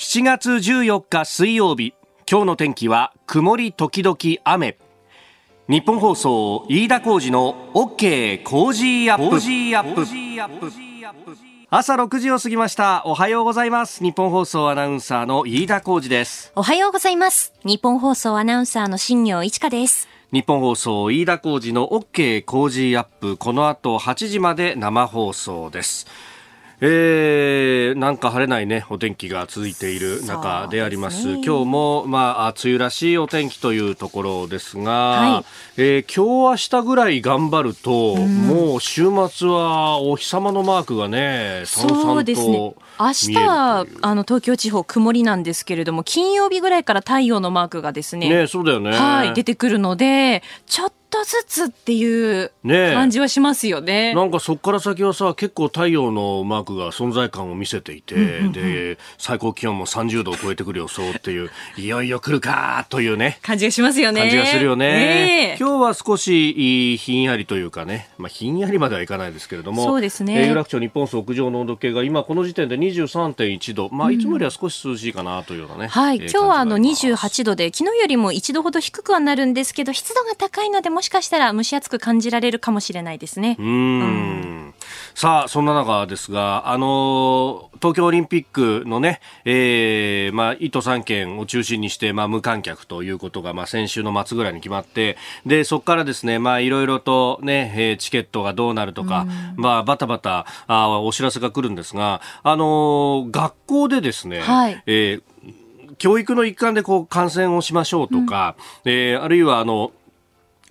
7月14日水曜日今日の天気は曇り時々雨。日本放送飯田浩二の OK 工事アップ。朝6時を過ぎました。おはようございます。日本放送アナウンサーの飯田浩二です。おはようございます。日本放送アナウンサーの新業一華です。日本放送飯田浩二の OK 工事アップ。この後8時まで生放送ですえー、なんか晴れないね、お天気が続いている中であります。すね、今日も、まあ、梅雨らしいお天気というところですが、はい、えー、今日明日ぐらい頑張ると、うん、もう週末はお日様のマークがね、さんさんと。明日はあの東京地方曇りなんですけれども金曜日ぐらいから太陽のマークがですねねそうだよね。はい出てくるのでちょっとずつっていう感じはしますよね。ねなんかそこから先はさ結構太陽のマークが存在感を見せていて、うんうんうん、で最高気温も30度を超えてくる予想っていういよいよ来るかというね感じがしますよね。感じがするよね。ね今日は少しひんやりというかね、まあ、ひんやりまではいかないですけれどもそうですね、有楽町日本屋上の温度計が今この時点で23.1度、まあ、いつもよりは少し涼しいかなというようなね。うん、はい、今日はあの28度で昨日よりも1度ほど低くはなるんですけど湿度が高いのでもしかしたら蒸し暑く感じられるかもしれないですね。うん。うんさあ、そんな中ですが、あの東京オリンピックのね、えー、まあ、1都3県を中心にして、まあ、無観客ということが、まあ、先週の末ぐらいに決まって、で、そこからですね、まあ、いろいろとね、えー、チケットがどうなるとか、まあ、バタバタ、あお知らせが来るんですが、あのー、学校でですね、はい、えー教育の一環でこう感染をしましょうとか、うん、えー、あるいはあの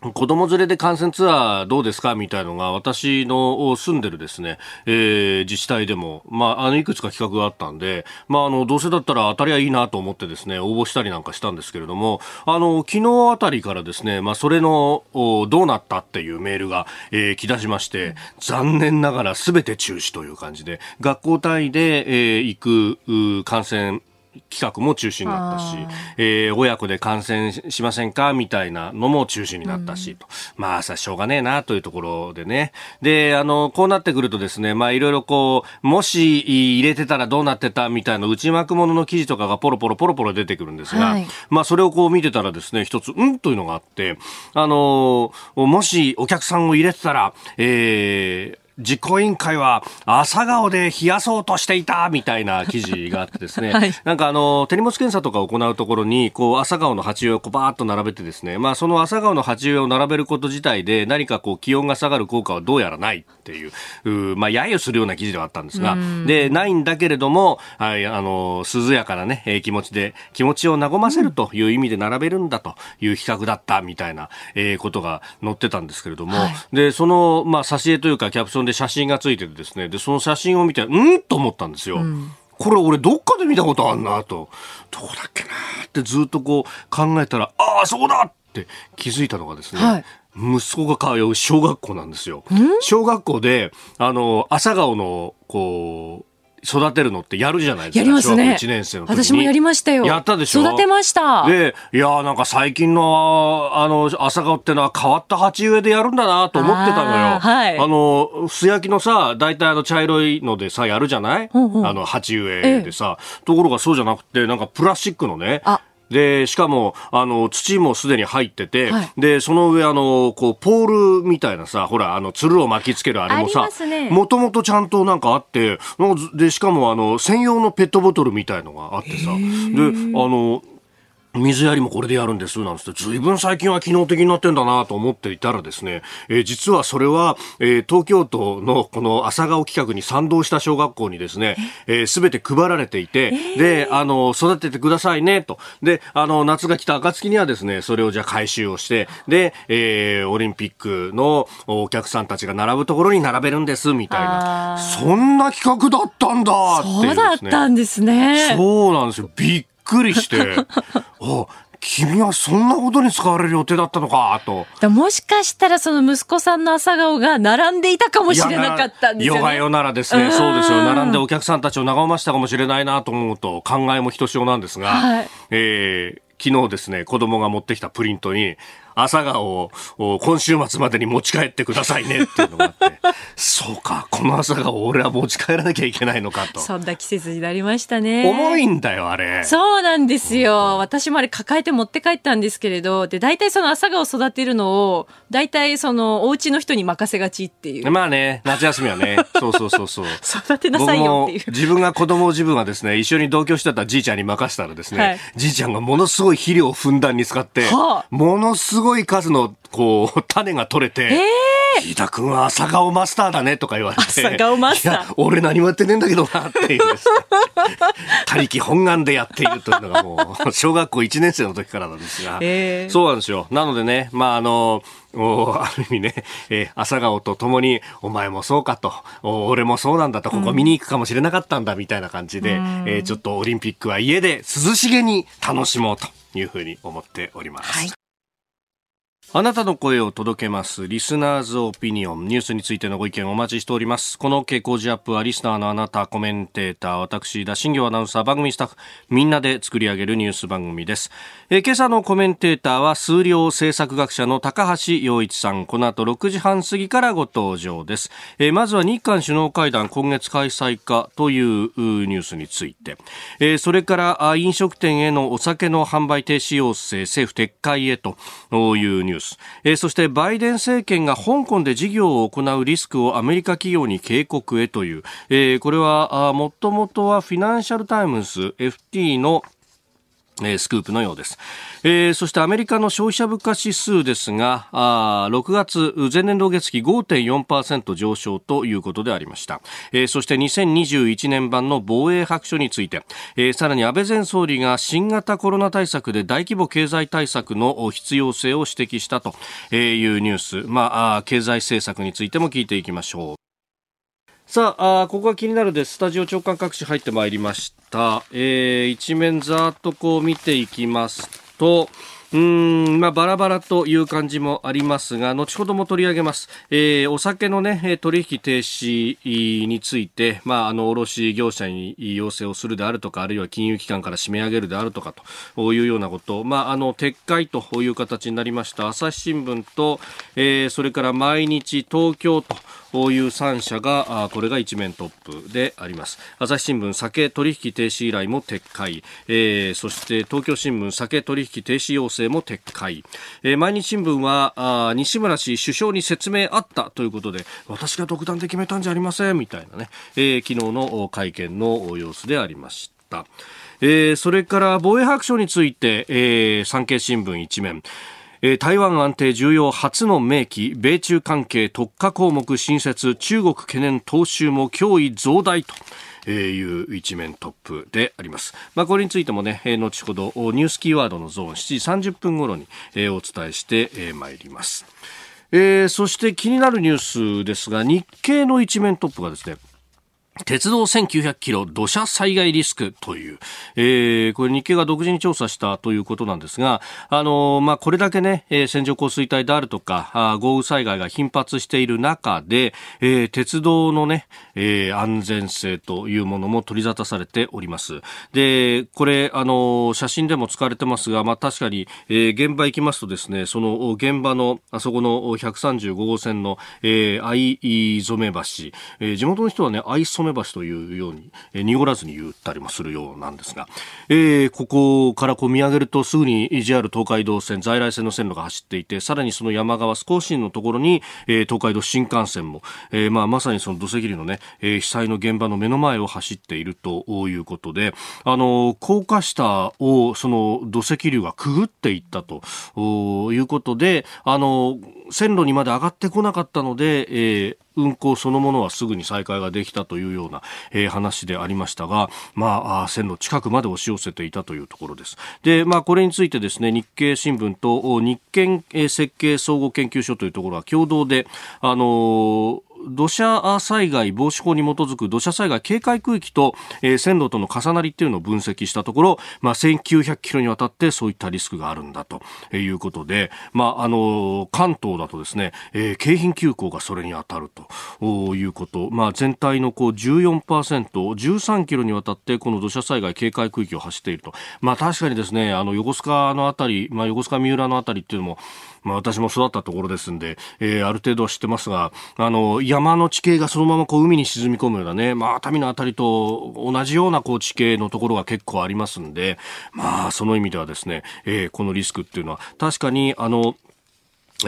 子供連れで観戦ツアーどうですかみたいのが私の住んでるですね、えー、自治体でも、まあ、あの、いくつか企画があったんで、まあ、あの、どうせだったら当たりはいいなと思ってですね、応募したりなんかしたんですけれども、あの、昨日あたりからですね、まあ、それの、どうなったっていうメールが、えー、来だしまして、残念ながら全て中止という感じで、学校単位で、えー、行く、観戦企画も中止になったし、えー、親子で感染しませんかみたいなのも中止になったし、と。まあ、さ、しょうがねえな、というところでね。で、あの、こうなってくるとですね、まあ、いろいろこう、もし入れてたらどうなってたみたいな内幕物の記事とかがポロポロポロポロ出てくるんですが、はい、まあ、それをこう見てたらですね、一つ、うんというのがあって、あの、もしお客さんを入れてたら、えー、実行委員会は朝顔で冷やそうとしていたみたいな記事があってですね、はい、なんかあの手荷物検査とかを行うところにこう朝顔の鉢植えをこうバーッと並べてですね、まあ、その朝顔の鉢植えを並べること自体で何かこう気温が下がる効果はどうやらないっていうう、まあ、揶揄するような記事ではあったんですが、でないんだけれども、はい、あの涼やかな、ね、え気持ちで気持ちを和ませるという意味で並べるんだという企画だったみたいな、えー、ことが載ってたんですけれども、はい、でその、まあ、挿絵というかキャプションで写真がついててですね、で、その写真を見て、うん？と思ったんですよ。うんこれ俺どっかで見たことあんなと。どうだっけなってずっとこう考えたら、ああ、そうだって気づいたのがですね、はい、息子が通う小学校なんですよ。小学校で、あの、朝顔の、こう、育てるのってやるじゃないですか。やりますね。1年生の私もやりましたよ。やったでしょ？育てました。で、いやなんか最近の、あの、朝顔ってのは変わった鉢植えでやるんだなと思ってたのよ。はい。あの、素焼きのさ、大体あの茶色いのでさ、やるじゃない、うんうん、あの、鉢植えでさ、ええ、ところがそうじゃなくて、なんかプラスチックのね、で、しかも、あの、土もすでに入ってて、はい、で、その上、あの、こう、ポールみたいなさ、ほら、あの、つるを巻きつけるあれもさ、もともとちゃんとなんかあって、で、しかも、あの、専用のペットボトルみたいのがあってさ、で、あの、水やりもこれでやるんですなんつって、ずいぶん最近は機能的になってんだなと思っていたらですね、えー、実はそれは、えー、東京都のこの朝顔企画に賛同した小学校にですね、す、え、べ、ー、て配られていて、えー、で、あの、育ててくださいね、と。で、あの、夏が来た暁にはですね、それをじゃあ回収をして、で、えー、オリンピックのお客さんたちが並ぶところに並べるんです、みたいな。そんな企画だったんだって、ね、そうだったんですね。そうなんですよ。びっくりして、あ君はそんなことに使われる予定だったのかと。もしかしたらその息子さんの朝顔が並んでいたかもしれなかったんですよね。ヨガヨならですね、そうですよ。並んでお客さんたちを和ましたかもしれないなと思うと考えもひとしおなんですが、はい、えー、昨日ですね、子供が持ってきたプリントに、朝顔を今週末までに持ち帰ってくださいねっていうのがあって、そうか、この朝顔俺は持ち帰らなきゃいけないのかと。そんな季節になりましたね。重いんだよ、あれ。そうなんですよ。私もあれ抱えて持って帰ったんですけれど、で、大体その朝顔育てるのを、大体そのお家の人に任せがちっていう。まあね、夏休みはね、そうそうそうそう。育てなさいよっていう。自分が子供自分はですね、一緒に同居してたじいちゃんに任せたらですね、はい、じいちゃんがものすごい肥料をふんだんに使って、はあ、ものすごい数のこう種が取れて、えー、飯田君は朝顔マスターだねとか言われて。朝顔マスター俺何もやってねえんだけどなっていうですね。他力本願でやっているというのがもう、小学校1年生の時からなんですが、えー、そうなんですよ。なのでね、まああの、ある意味ね、えー、朝顔とともに、お前もそうかと、俺もそうなんだと、ここ見に行くかもしれなかったんだみたいな感じで、うん、えー、ちょっとオリンピックは家で涼しげに楽しもうというふうに思っております。はいあなたの声を届けます。リスナーズオピニオン。ニュースについてのご意見をお待ちしております。この傾向時アップはリスナーのあなた、コメンテーター、私、田新業アナウンサー、番組スタッフ、みんなで作り上げるニュース番組です。え今朝のコメンテーターは、数量政策学者の高橋洋一さん。この後6時半過ぎからご登場です。えまずは日韓首脳会談今月開催かというニュースについて。えそれから飲食店へのお酒の販売停止要請、政府撤回へというニュース。ス、えー、そしてバイデン政権が香港で事業を行うリスクをアメリカ企業に警告へという、えー、これはもともとはフィナンシャルタイムズ FT のえー、スクープのようです、えー、そしてアメリカの消費者物価指数ですがあ6月前年同月期5.4%上昇ということでありました、えー、そして2021年版の防衛白書について、え、さらに安倍前総理が新型コロナ対策で大規模経済対策の必要性を指摘したというニュース、まあ、経済政策についても聞いていきましょう。さあここが気になるです。スタジオ長官各紙入ってまいりました。えー、一面ざーっとこう見ていきますと、うん、まあ、バラバラという感じもありますが、後ほども取り上げます。えー、お酒のね、取引停止について、まあ、あの、卸業者に要請をするであるとか、あるいは金融機関から締め上げるであるとかというようなこと、まあ、あの、撤回という形になりました。朝日新聞と、えー、それから毎日東京と、こういう3社がこれが一面トップであります。朝日新聞酒取引停止依頼も撤回、えー、そして東京新聞酒取引停止要請も撤回、えー、毎日新聞は西村氏首相に説明あったということで私が独断で決めたんじゃありませんみたいなね、えー、昨日の会見の様子でありました。えー、それから防衛白書について、えー、産経新聞一面、台湾安定重要初の明記米中関係特化項目新設中国懸念踏襲も脅威増大という一面トップであります。まあ、これについてもね、後ほどニュースキーワードのゾーン7時30分頃にお伝えしてまいります。えー、そして気になるニュースですが、日経の一面トップがですね、鉄道1900キロ土砂災害リスクという、えー、これ日経が独自に調査したということなんですが、あのー、まあ、これだけね、えー、線状降水帯であるとか、あ豪雨災害が頻発している中で、えー、鉄道のね、えー、安全性というものも取り沙汰されております。で、これ、あのー、写真でも使われてますが、まあ、確かに、えー、現場行きますとですね、その現場の、あそこの135号線の、えー、藍染橋、えー、地元の人はね、藍染橋というように、えー、濁らずに言ったりもするようなんですが、えー、ここからこう見上げるとすぐに JR 東海道線、在来線の線路が走っていて、さらにその山側少しのところに、えー、東海道新幹線も、えー、まあまさにその土石流のね、えー、被災の現場の目の前を走っているということで、あの、高架下をその土石流がくぐっていったということで、あの、線路にまで上がってこなかったので、えー、運行そのものはすぐに再開ができたというような、えー、話でありましたが、まあ、線路近くまで押し寄せていたというところです。で、まあ、これについてですね、日経新聞と日建設計総合研究所というところは共同で、あのー土砂災害防止法に基づく土砂災害警戒区域と、えー、線路との重なりっていうのを分析したところ、まあ、1900キロにわたってそういったリスクがあるんだということで、まあ、あの関東だとですね、えー、京浜急行がそれに当たるということ、まあ、全体のこう14%、13キロにわたってこの土砂災害警戒区域を走っていると、まあ、確かにですねあの横須賀のあたり、まあ、横須賀三浦のあたりっていうのもまあ、私も育ったところですんで、えー、ある程度知ってますが、あの、山の地形がそのままこう海に沈み込むようなね、まあ、熱海のあたりと同じようなこう地形のところが結構ありますんで、まあ、その意味ではですね、えー、このリスクっていうのは、確かに、あの、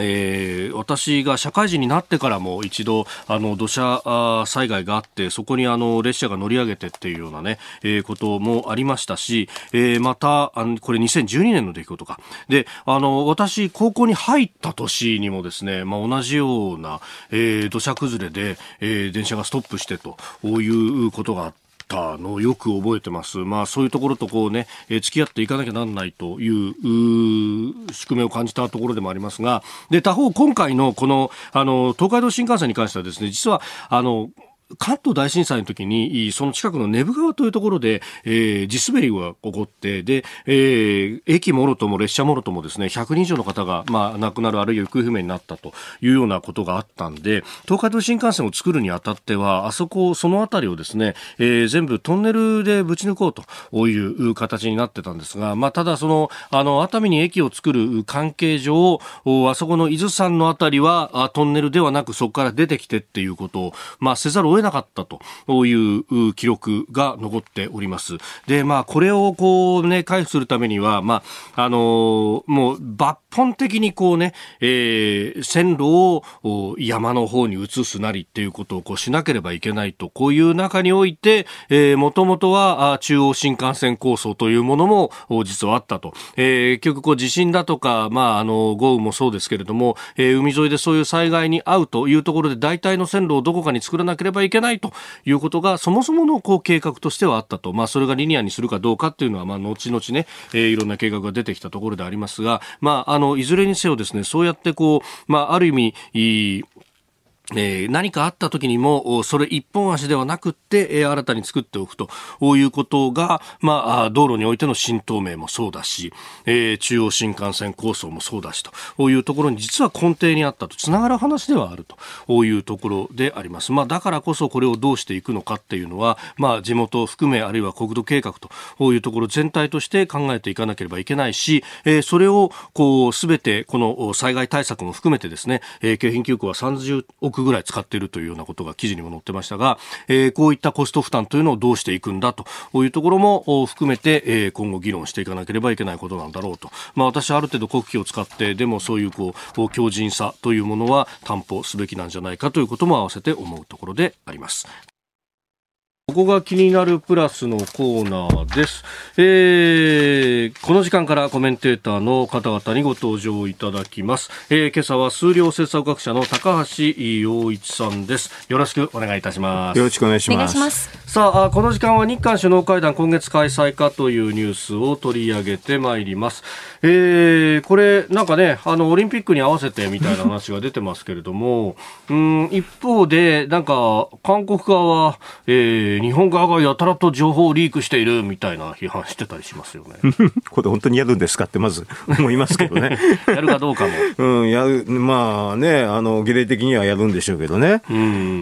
えー、私が社会人になってからも一度あの土砂災害があってそこにあの列車が乗り上げてっていうようなね、えー、こともありましたし、えー、またあのこれ2012年の出来事か。であの私高校に入った年にもですね、まあ、同じような、えー、土砂崩れで、えー、電車がストップしてということがあったのよく覚えてます。まあそういうところとこうね、えー、付き合っていかなきゃなんないという宿命を感じたところでもありますが、で、他方今回のこの、あの、東海道新幹線に関してはですね、実は、あの、関東大震災の時に、その近くの根府川というところで、えー、地滑りが起こって、で、えー、駅もろとも列車もろともですね、100人以上の方が、まあ、亡くなるあるいは行方不明になったというようなことがあったんで、東海道新幹線を作るにあたっては、あそこ、その辺りをですね、えー、全部トンネルでぶち抜こうという形になってたんですが、まあ、ただその、あの、熱海に駅を作る関係上、あそこの伊豆山の辺りは、トンネルではなくそこから出てきてっていうことを、まあ、せざるを得なかったという記録が残っております。で、まあ、これをこうね、回復するためには、まあ、あのもう抜本的にこうね、えー、線路を山の方に移すなりっていうことをこうしなければいけないと、こういう中において、えー、もともとは中央新幹線構想というものも実はあったと。えー、結局こう地震だとか、まあ、あの、豪雨もそうですけれども、えー、海沿いでそういう災害に遭うというところで大体の線路をどこかに作らなければいけないけないということがそもそものこう計画としてはあったと、まあ、それがリニアにするかどうかっていうのは、まあ、後々ね、えー、いろんな計画が出てきたところでありますが、まあ、あのいずれにせよですねそうやってこう、まあ、ある意味えー、何かあった時にも、それ一本足ではなくって、えー、新たに作っておくということが、まあ、道路においての新東名もそうだし、えー、中央新幹線構想もそうだしというところに実は根底にあったと、つながる話ではあるというところであります。まあ、だからこそこれをどうしていくのかっていうのは、まあ、地元を含め、あるいは国土計画というところ全体として考えていかなければいけないし、えー、それを、こう、すべて、この災害対策も含めてですね、えー、京浜急行は30億ぐらい使っているというようなことが記事にも載ってましたが、えー、こういったコスト負担というのをどうしていくんだというところも含めて、えー、今後議論していかなければいけないことなんだろうと。まあ私はある程度国旗を使ってでもそういうこう強靭さというものは担保すべきなんじゃないかということも併せて思うところであります。ここが気になるプラスのコーナーです。えー、この時間からコメンテーターの方々にご登場いただきます。えー、今朝は数量政策学者の高橋洋一さんです。よろしくお願いいたします。よろしくお願いします。ますさあ、この時間は日韓首脳会談今月開催かというニュースを取り上げてまいります。えー、これなんかね、あのオリンピックに合わせてみたいな話が出てますけれども、うん、一方でなんか韓国側は、えー日本側がやたらと情報をリークしているみたいな批判してたりしますよね。これ本当にやるんですかってまず思いますけどね。やるかどうかも。うん、やる、まあね、あの、儀礼的にはやるんでしょうけどね。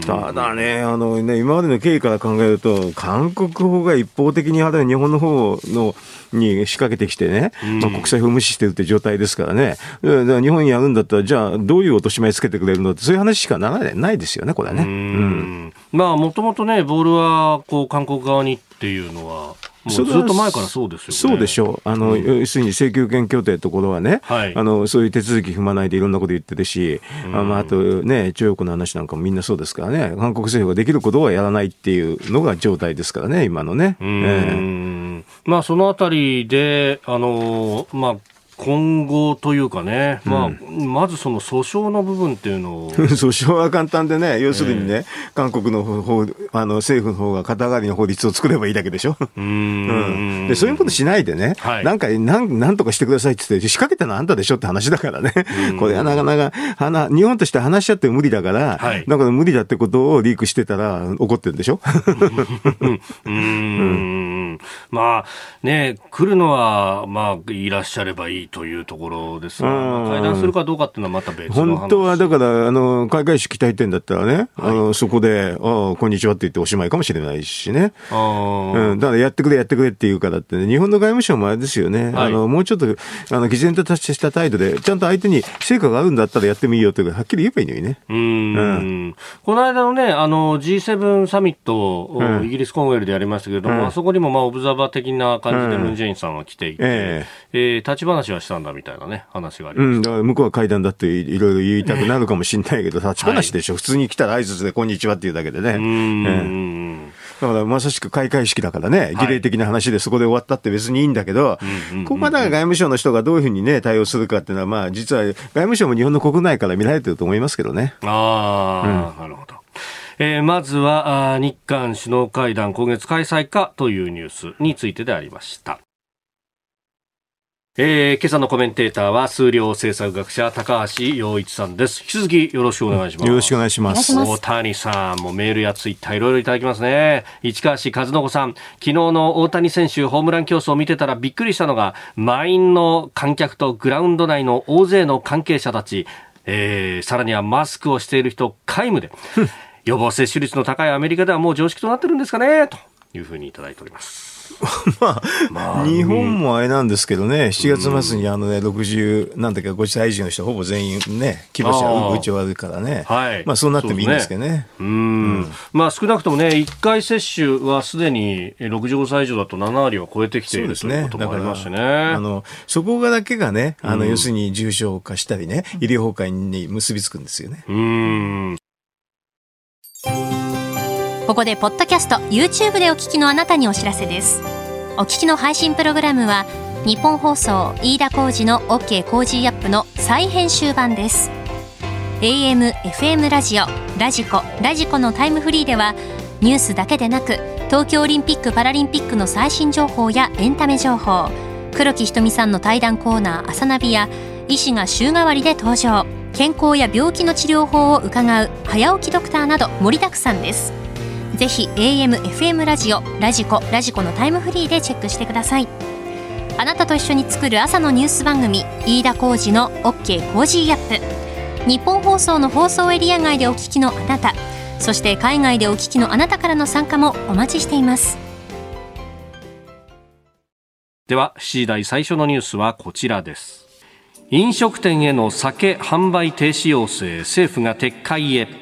ただね、あのね、今までの経緯から考えると、韓国法が一方的にある日本の方のに仕掛けてきてね、まあ、国際法無視してるって状態ですからね。だから日本にやるんだったら、じゃあどういう落とし前つけてくれるのって、そういう話しかならないないですよね、これはね。うん。まあ、もともとね、ボールは、こう、韓国側にっていうのは、ずっと前からそうですよ、ね、そうでしょう。あの、うん、要するに請求権協定のところはね、はい、あの、そういう手続き踏まないでいろんなこと言ってるし、うん、あまあ、あとね、中国の話なんかもみんなそうですからね、韓国政府ができることはやらないっていうのが状態ですからね、今のね。えー、まあ、そのあたりで、あの、まあ、今後というかね、まあ、うん、まずその訴訟の部分っていうのを。訴訟は簡単でね、要するにね、えー、韓国の方、あの政府の方が肩代わりの法律を作ればいいだけでしょ。うん、でそういうことしないでね、はい、なんかなんなんとかしてくださいって言って、仕掛けたのはあんたでしょって話だからね、これはなかなか日本として話し合っても無理だから、はい、だから無理だってことをリークしてたら怒ってるんでしょ？うん、まあね、来るのは、まあ、いらっしゃればいいというところですが、会談するかどうかっていうのはまた別の本当はだから、あの開会式大点だったらね、はい、あのそこで、あこんにちはって言っておしまいかもしれないしね、うん、だからやってくれ、やってくれって言うからってね、日本の外務省もあれですよね、はい、あのもうちょっとあの毅然と達した態度で、ちゃんと相手に成果があるんだったらやってもいいよというはっきり言えばいいのにね。うん、この間のね、あの G7 サミット、うん、イギリスコンウェルでやりましたけれども、うん、あそこにもまあオブザーバー的な感じでムン・ジェインさんは来ていて、えー、えー、立ち話はしたんだみたいなね、話がありましうん、だから向こうは会談だっていろいろ言いたくなるかもしれないけど、立ち話でしょ、はい、普通に来たら挨拶でこんにちはっていうだけでね。うん、えーだからまさしく開会式だからね、儀礼的な話でそこで終わったって別にいいんだけど、ここまで外務省の人がどういうふうにね、対応するかっていうのは、まあ実は外務省も日本の国内から見られてると思いますけどね。ああ、うん、なるほど。えー、まずは日韓首脳会談今月開催かというニュースについてでありました。えー、今朝のコメンテーターは数量政策学者高橋洋一さんです。引き続きよろしくお願いします。よろしくお願いします。大谷さんもメールやツイッターいろいろいただきますね。市川市和信さん、昨日の大谷選手ホームラン競争を見てたらびっくりしたのが、満員の観客とグラウンド内の大勢の関係者たち、えー、さらにはマスクをしている人、皆無で。予防接種率の高いアメリカではもう常識となってるんですかねというふうにいただいております。まあ、まあ、日本もあれなんですけどね、7月末にあのね、60、なんだっけ、5歳以上の人、ほぼ全員ね、希望者打ち終わるからね、はい、まあそうなってもいいんですけどね。ねうん、まあ少なくともね、1回接種はすでに65歳以上だと7割は超えてきている、ね、ということもありましてね。あのそこがだけがね、あの、要するに重症化したりね、医療崩壊に結びつくんですよね。うんここでポッドキャスト YouTube でお聞きのあなたにお知らせです。お聞きの配信プログラムはニッポン放送飯田浩司の OK コージーアップの再編集版です。AM、FM ラジオ、ラジコ、ラジコのタイムフリーではニュースだけでなく東京オリンピック・パラリンピックの最新情報やエンタメ情報黒木ひとみさんの対談コーナー「朝ナビ」や医師が週替わりで登場。健康や病気の治療法を伺う早起きドクターなど盛りだくさんです。ぜひ AM、FM ラジオ、ラジコ、ラジコのタイムフリーでチェックしてください。あなたと一緒に作る朝のニュース番組、飯田浩司の OK! Cozy up!。ニッポン放送の放送エリア外でお聞きのあなた、そして海外でお聞きのあなたからの参加もお待ちしています。では、7時台最初のニュースはこちらです。飲食店への酒販売停止要請、政府が撤回へ。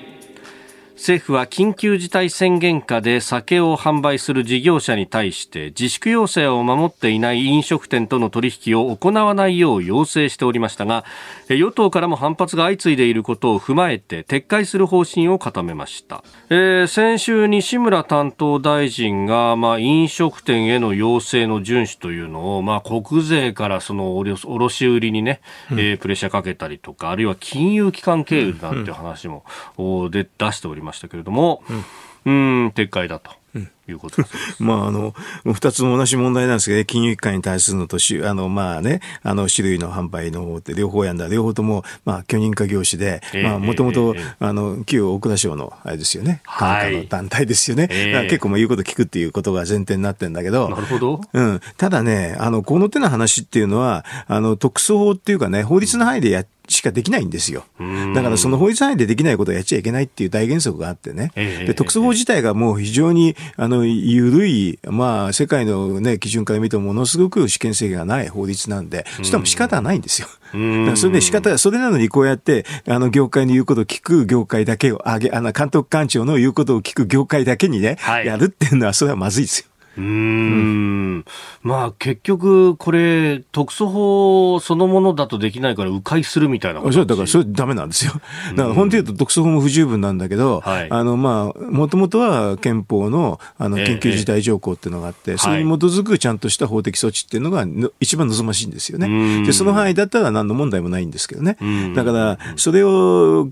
政府は緊急事態宣言下で酒を販売する事業者に対して自粛要請を守っていない飲食店との取引を行わないよう要請しておりましたが与党からも反発が相次いでいることを踏まえて撤回する方針を固めました、えー、先週西村担当大臣が、まあ、飲食店への要請の遵守というのを、まあ、国税からその卸売りにね、うん、えー、プレッシャーかけたりとかあるいは金融機関経由なんて話も、うん、で出しておりますましたけれども、うん、ん、撤回だと。いうことまあ、あの、二つ同じ問題なんですけど、ね、金融機関に対するのと、あの、まあね、あの、種類の販売の方って両方やんだ。両方とも、まあ、許認可業種で、えー、まあ、もともと、あの、旧大蔵省の、あれですよね、管下の団体ですよね。えー、結構、まあ、言うこと聞くっていうことが前提になってるんだけど、なるほど。うん。ただね、あの、この手の話っていうのは、あの、特措法っていうかね、法律の範囲でやってしかできないんですよ。だからその法律範囲でできないことをやっちゃいけないっていう大原則があってね。で特措法自体がもう非常にあの緩い、まあ世界のね、基準から見てもものすごく試験制限がない法律なんで、しかも仕方はないんですよ。それで仕方、それなのにこうやって、あの業界の言うことを聞く業界だけを、あげ、あの監督官庁の言うことを聞く業界だけにね、はい、やるっていうのはそれはまずいですよ。うん、まあ結局これ特措法そのものだとできないから迂回するみたいなそうだからそれダメなんですよ。だから本当言うと特措法も不十分なんだけど、はい、あのまあもともとは憲法のあの緊急事態条項っていうのがあって、ええ、それに基づくちゃんとした法的措置っていうのが一番望ましいんですよね。でその範囲だったら何の問題もないんですけどね。だからそれを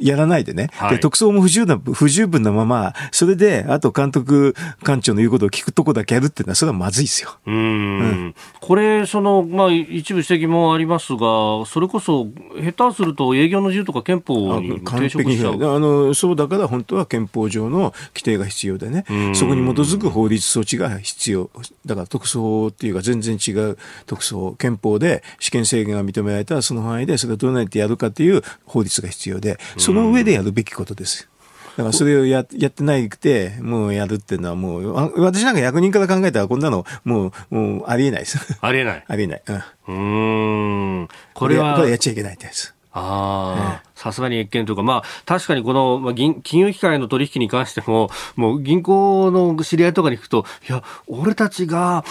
やらないでね、はい、で特措法も不十分な不十分なままそれであと監督官庁の言うことを聞くとこだけやるっていうのは、それはまずいですよ。うん。うん、これ、その、まあ、一部指摘もありますが、それこそ、下手すると営業の自由とか憲法に抵触しちゃう。あのそうだから、本当は憲法上の規定が必要でね、そこに基づく法律措置が必要。だから特措法っていうか、全然違う特措。法、憲法で試験制限が認められたら、その範囲でそれをどうやってやるかという法律が必要で、その上でやるべきことです。だからそれをややってないくて、もうやるっていうのはもう、私なんか役人から考えたらこんなのもう、もうありえないです。ありえない。ありえない。うん。うんこれは。これやっちゃいけないってやつ。ああ、さすがに越見というか、まあ、確かにこの、まあ、金融機関への取引に関しても、もう銀行の知り合いとかに行くと、いや、俺たちが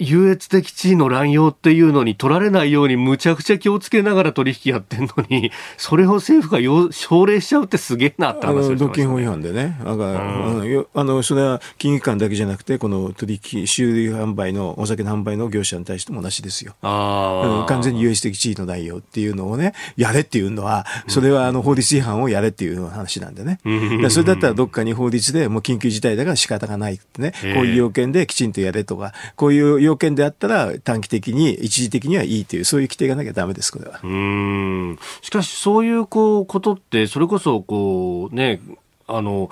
優越的地位の乱用っていうのに取られないようにむちゃくちゃ気をつけながら取引やってんのに、それを政府が奨励しちゃうってすげえなって話ですね。独禁法違反でね。だから、うん、あの、それは金融機関だけじゃなくて、この取引、修理販売の、お酒の販売の業者に対しても同じですよ。あ完全に優越的地位の内容っていうのをね、やれっていうのは、それはあの法律違反をやれっていう話なんでね。うん、それだったらどっかに法律でもう緊急事態だから仕方がないってね、こういう要件できちんとやれとか、こういう要件であったら短期的に一時的にはいいというそういう規定がなきゃだめですこれはうんしかしそういうこうことってそれこそこうねあの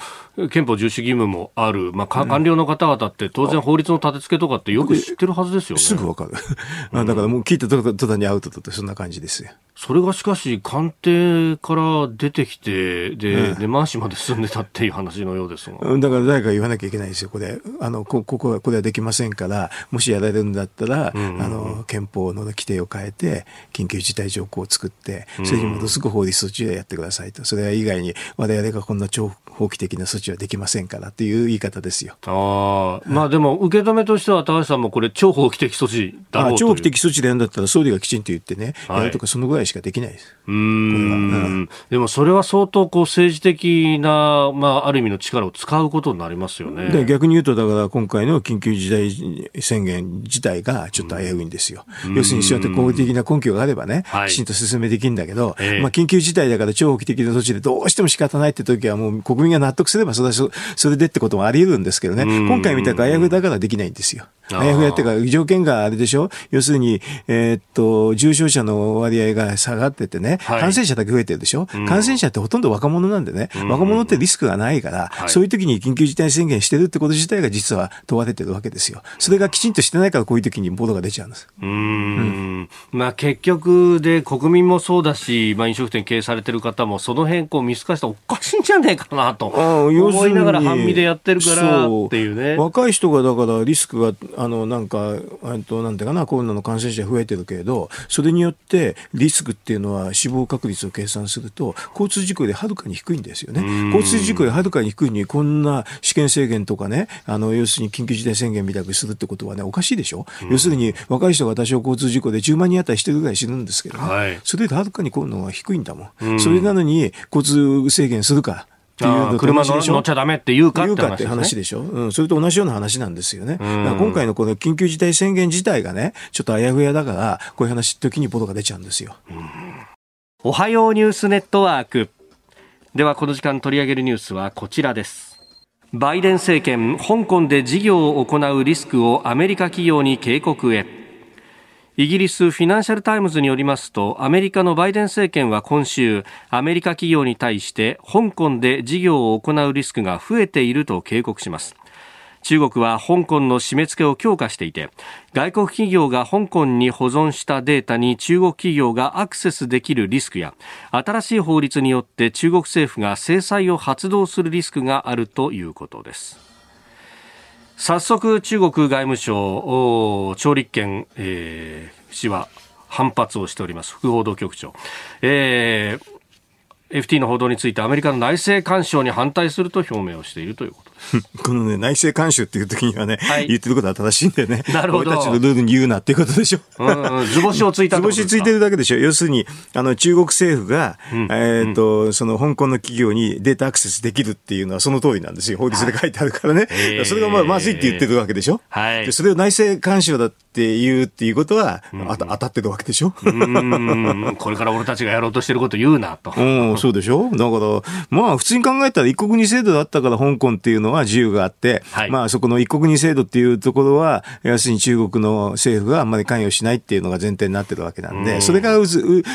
憲法遵守義務もある、まあ、官僚の方々って当然法律の立て付けとかってよく知ってるはずですよね。すぐわかる。だからもう聞いた途端にアウトだってそんな感じですよ。それがしかし官邸から出てきて、で、根回しまで進んでたっていう話のようですが。だから誰か言わなきゃいけないですよ、これ。あの、ここは、これはできませんから、もしやられるんだったら、うんうん、あの、憲法の規定を変えて、緊急事態条項を作って、それに基づく法律措置でやってくださいと。それ以外に我々がこんな超法規的な措置はできませんからっていう言い方ですよ。ああ、まあでも受け止めとしては高橋さんもこれ超法規的措置だろうと超法規的措置でやるんだったら総理がきちんと言ってね、はい、やるとかそのぐらいしかできないです。うん、でもそれは相当こう政治的な、まあ、ある意味の力を使うことになりますよね。で逆に言うと、だから今回の緊急事態宣言自体がちょっと危ういんですよ。要するにそうやって公的な根拠があればね、きちんと進めできるんだけど、えー、まあ、緊急事態だから超法規的な措置でどうしても仕方ないって時はもう国民が納得すればそれそれでってこともあり得るんですけどね、今回みたいな危ういだからできないんですよ。あやふやっていうか、条件があれでしょ？要するに、えー、っと、重症者の割合が下がっててね、はい、感染者だけ増えてるでしょ、うん、感染者ってほとんど若者なんでね、うん、若者ってリスクがないから、そういう時に緊急事態宣言してるってこと自体が実は問われてるわけですよ。それがきちんとしてないからこういう時にボードが出ちゃうんです。うん。まあ結局で国民もそうだし、まあ飲食店経営されてる方もその辺こう見透かしたらおかしいんじゃねえかなと思いながら半身でやってるからっていうね。若い人がだからリスクがあの、なんか、えっと、なんていうかな、コロナの感染者増えてるけれど、それによってリスクっていうのは死亡確率を計算すると、交通事故ではるかに低いんですよね。交通事故ではるかに低いのに、こんな試験制限とかね、あの、要するに緊急事態宣言みたくするってことはね、おかしいでしょ？う要するに、若い人が多少交通事故で10万人あたりしてるぐらい死ぬんですけどね。はい、それではるかにこういうのが低いんだもん。それなのに、交通制限するか。っていう車乗っちゃダメって言うかって話,、ね、話でしょ、うん、それと同じような話なんですよね。今回のこの緊急事態宣言自体がね、ちょっとあやふやだから、こういう話時にボロが出ちゃうんですよ。おはようニュースネットワーク。ではこの時間取り上げるニュースはこちらです。バイデン政権、香港で事業を行うリスクをアメリカ企業に警告へ。イギリスフィナンシャルタイムズによりますとアメリカのバイデン政権は今週アメリカ企業に対して香港で事業を行うリスクが増えていると警告します。中国は香港の締め付けを強化していて外国企業が香港に保存したデータに中国企業がアクセスできるリスクや新しい法律によって中国政府が制裁を発動するリスクがあるということです。早速中国外務省張立憲、えー、氏は反発をしております。副報道局長、えー FT の報道についてアメリカの内政干渉に反対すると表明をしているということ このね、内政監修っていう時にはね、はい、言ってることは正しいんでね。なるほど。俺たちのルールに言うなっていうことでしょ。うんうん、図星をついた図星ついてるだけでしょ。要するに、あの、中国政府が、うん、えっ、と、うん、その香港の企業にデータアクセスできるっていうのはその通りなんですよ。法律で書いてあるからね。はい、それがまあ、まずいって言ってるわけでしょ。はい。で、それを内政干渉だって言うっていうことは、うん、あ当たってるわけでしょ。うん。これから俺たちがやろうとしてること言うなと。うん、そうでしょ。だから、まあ、普通に考えたら一国二制度だったから香港っていうのは自由があって、、はい、まあそこの一国二制度っていうところは、要するに中国の政府があんまり関与しないっていうのが前提になってるわけなんで、それがうう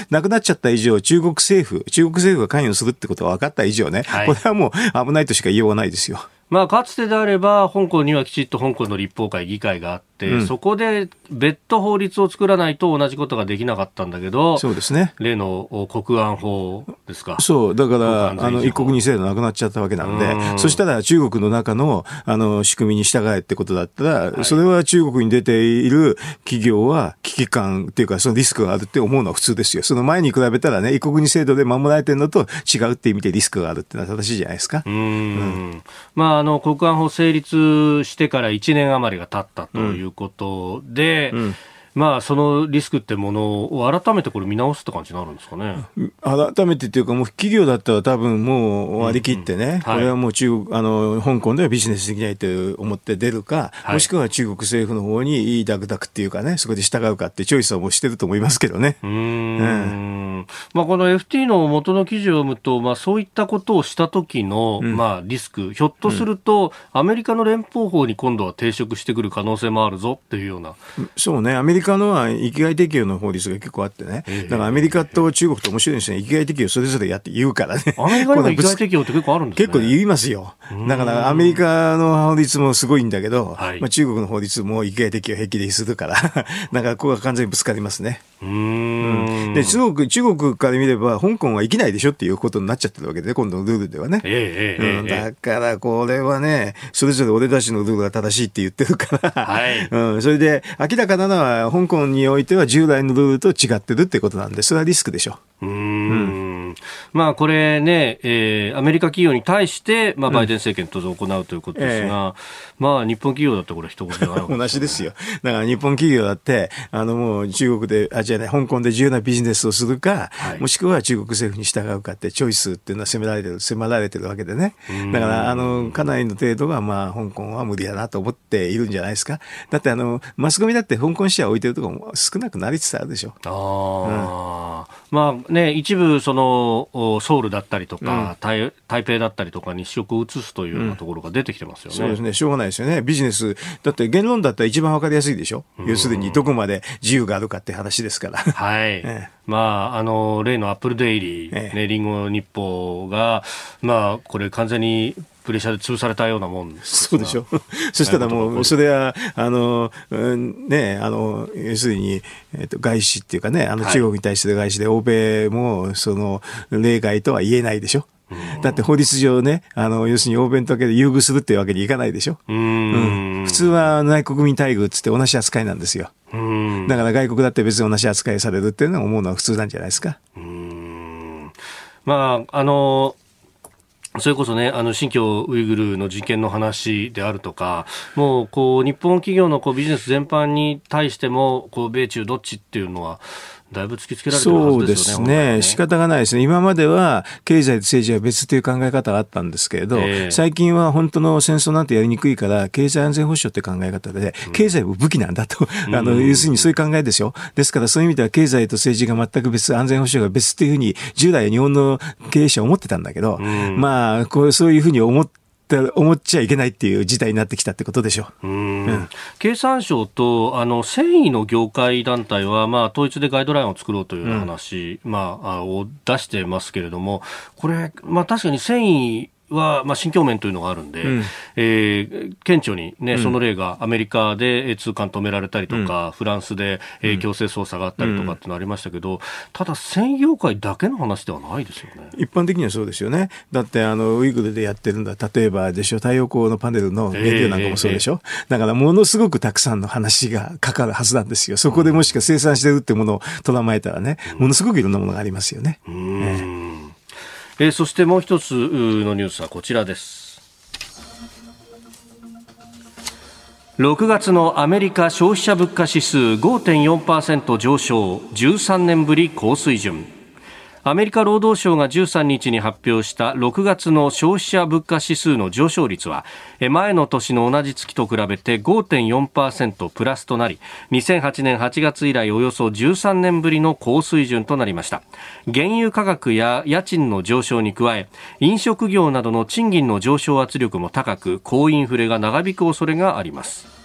なくなっちゃった以上、中国政府、中国政府が関与するってことが分かった以上ね、はい、これはもう危ないとしか言いようがないですよ。まあ、かつてであれば、香港にはきちっと香港の立法会、議会があって、うん、そこで別途法律を作らないと同じことができなかったんだけど、そうですね。例の国安法ですか。そう、だから、あの、一国二制度なくなっちゃったわけなんで、んそしたら中国の中の、あの、仕組みに従えってことだったら、はい、それは中国に出ている企業は危機感っていうか、そのリスクがあるって思うのは普通ですよ。その前に比べたらね、一国二制度で守られてるのと違うって意味でリスクがあるっていうのは正しいじゃないですか。うんうん、まあ、あの、国安法成立してから1年余りが経ったといういうことで、うん。まあ、そのリスクってものを改めてこれ見直すって感じになるんですかね。改めてっていうか、もう企業だったら多分もう割り切ってね、うんうんはい、これはもう中国、あの、香港ではビジネスできないと思って出るか、はい、もしくは中国政府の方にいいダクダクっていうかね、そこで従うかってチョイスはもうしてると思いますけどね。うん。うんまあ、この FT の元の記事を読むと、まあ、そういったことをした時の、うん、まあ、リスク、ひょっとすると、アメリカの連邦法に今度は抵触してくる可能性もあるぞっていうような。そうね、アメリカのは域外適用の法律が結構あってね、だからアメリカと中国と面白いんですね、域外適用それぞれやって言うからね。アメリカにも域外適用って結構あるんですね。結構言いますよ。だからアメリカの法律もすごいんだけど、はい、まあ、中国の法律も域外適用平気でするから、だからここが完全にぶつかりますね。うん、で中国中国から見れば、香港は生きないでしょっていうことになっちゃってるわけで、今度のルールではね。ええうん、だからこれはね、それぞれ俺たちのルールが正しいって言ってるから、はい。うん、それで明らかなのは、香港においては従来のルールと違ってるってことなんで、それはリスクでしょ。う。うんまあ、これね、えー、アメリカ企業に対して、まあ、バイデン政権当然行うということですが、うんえー、まあ、日本企業だってこれ一言では 同じですよ。だから日本企業だって、あのもう中国で、あ、じゃない、香港で自由なビジネスをするか、はい、もしくは中国政府に従うかってチョイスっていうのは責められてる、迫られてるわけでね。だから、あの、かなりの程度が、まあ、香港は無理だなと思っているんじゃないですか。だって、あの、マスコミだって香港支社を置いてるところも少なくなりつつあるでしょ。ああ、うん、まあね、一部、その、ソウルだったりとか、うん、台北だったりとかに試食を移すというようなところが出てきてますよね。そうですね。しょうがないですよね。ビジネス、だって言論だったら一番わかりやすいでしょ？要するに、どこまで自由があるかって話ですから。はい。ええ、まあ、あの、例のアップルデイリー、ええ、ね、リンゴ日報が、まあ、これ完全にプレッシャーで潰されたようなもんそうでしょ。そしたらもう、それは、あの、ね、あの、要するに、えっ、と、外資っていうかね、あの中国に対して外資で、欧米も、その、例外とは言えないでしょ。だって法律上ね、あの、要するに欧米だけで優遇するっていうわけにいかないでしょ。うん、普通は内国民待遇っつって同じ扱いなんですよ。だから外国だって別に同じ扱いされるっていうのは思うのは普通なんじゃないですか。まあ、あの、それこそね、あの、新疆ウイグルの事件の話であるとか、もう、こう、日本企業のこうビジネス全般に対しても、こう、米中どっちっていうのは、だいぶ突きつけられてるはずですよね。そうですね。仕方がないですね。今までは経済と政治は別という考え方があったんですけれど、えー、最近は本当の戦争なんてやりにくいから、経済安全保障って考え方で、経済も武器なんだと、うん、あの、要するにそういう考えでしょ。ですからそういう意味では経済と政治が全く別、安全保障が別っていうふうに、従来は日本の経営者は思ってたんだけど、うん、まあ、こうそういうふうに思って、思っちゃいけないっていう事態になってきたってことでしょう。うん。うん、経産省とあの繊維の業界団体は、まあ、統一でガイドラインを作ろうという話、うん、まあ、を出してますけれども、これ、まあ、確かに繊維は、まあ、新疆面というのがあるんで、うん、えー、顕著に、ね、その例がアメリカで通関止められたりとか、うん、フランスで、えー、強制捜査があったりとかってのありましたけど、ただ、専業界だけの話ではないですよね。一般的にはそうですよね、だってあのウイグルでやってるんだ、例えばでしょ、太陽光のパネルの原料なんかもそうでしょ、えーえー、だからものすごくたくさんの話がかかるはずなんですよ、そこでもしか生産してるってものをとらまえたらね、ものすごくいろんなものがありますよね。うん。えー、えそしてもう一つのニュースはこちらです。6月のアメリカ消費者物価指数5.4%上昇。13年ぶり高水準。アメリカ労働省が13日に発表した6月の消費者物価指数の上昇率は前の年の同じ月と比べて5.4%プラスとなり2008年8月以来およそ13年ぶりの高水準となりました。原油価格や家賃の上昇に加え飲食業などの賃金の上昇圧力も高く高インフレが長引く恐れがあります。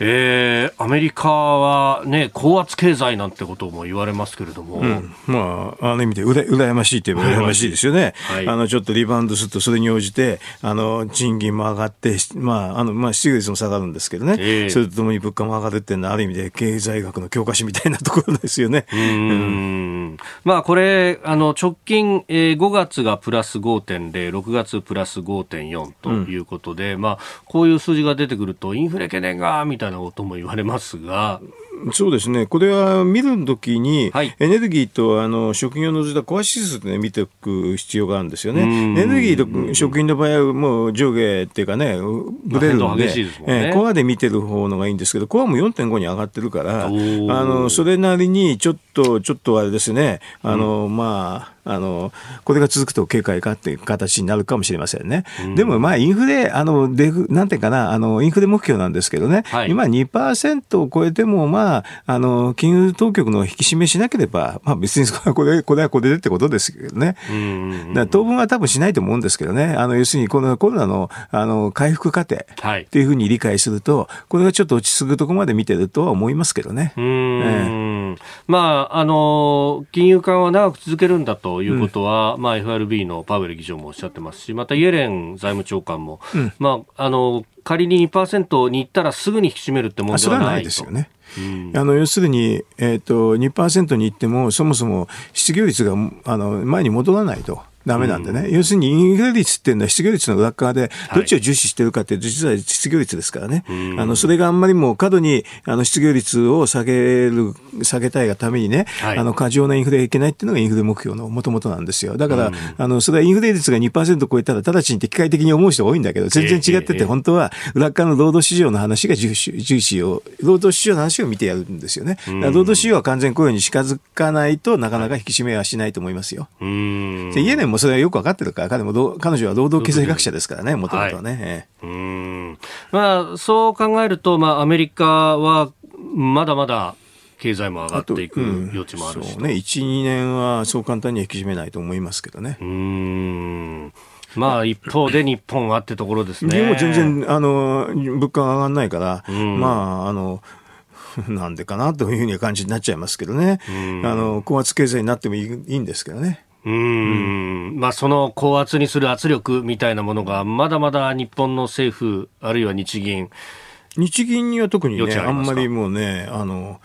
えー、アメリカは、ね、高圧経済なんてことも言われますけれども、うん、まあ、あの意味でうら羨ましいといえば羨ましいですよね、はい、あのちょっとリバウンドすると、それに応じてあの賃金も上がって、まああのまあ、失業率も下がるんですけどね、えー、それとともに物価も上がるっていうのは、ある意味で経済学の教科書みたいなところですよね。うん、まあ、これ、あの直近、えー、5月がプラス5.0、6月プラス5.4ということで、うん、まあ、こういう数字が出てくると、インフレ懸念がみたいないなことも言われますが。そうですね、これは見るときに、はい、エネルギーとあの食品を除いたコア指数で、ね、見ていく必要があるんですよね。エネルギーと食品の場合はもう上下っていうかね、ぶれるんで、でね。えー、コアで見てる方のがいいんですけど、コアも4.5に上がってるから、あのそれなりにちょっと、ちょっとあれですね、あの、うん、まあ、あの、これが続くと警戒かっていう形になるかもしれませんね。うん、でもまあインフレ、あの、デフ、なんていうかな、あの、インフレ目標なんですけどね、はい、今2%を超えても、まあ、あの、金融当局の引き締めしなければ、まあ別にこれ、これはこれでってことですけどね。だ当分は多分しないと思うんですけどね、あの、要するにこのコロナの、あの、回復過程っていうふうに理解すると、はい、これがちょっと落ち着くところまで見てるとは思いますけどね。うん、ええ、まあ、あの、金融緩和は長く続けるんだということは、うん、まあ、FRB のパウエル議長もおっしゃってますし、またイエレン財務長官も、うん、まあ、あの、仮に2%に行ったらすぐに引き締めるって問題はないですよね。うん、あの要するに、えーと、と2%に行っても、そもそも失業率があの前に戻らないと。ダメなんでね、うん、要するにインフレ率っていうのは失業率の裏側で、どっちを重視してるかっていうと、実は失業率ですからね、あのそれがあんまりもう過度にあの失業率を下げる、下げたいがためにね、はい、あの過剰なインフレがいけないっていうのがインフレ目標のもともとなんですよ。だから、うん、あのそれはインフレ率が2%超えたら、直ちに機械的に思う人が多いんだけど、全然違ってて、本当は裏側の労働市場の話が重視重視を、労働市場の話を見てやるんですよね。労働市場は完全雇用に近づかないとなかなか引き締めはしないと思いますよ。うん、イエレンもそれはよく分かってるから、彼も彼女は労働経済学者ですからね、もともとはね。はい、うん。まあ、そう考えると、まあ、アメリカはまだまだ経済も上がっていく余地もあるし、うん、ね、1、2年はそう簡単には引き締めないと思いますけどね。うん。まあ一方で日本はってところですね。日本も全然あの物価が上がらないから、うん、まああの なんでかなというふうに感じになっちゃいますけどね、あの高圧経済になってもいいんですけどね。うん、まあ、その高圧にする圧力みたいなものが、まだまだ日本の政府、あるいは日銀。日銀には特にね、あんまりもうね、あの、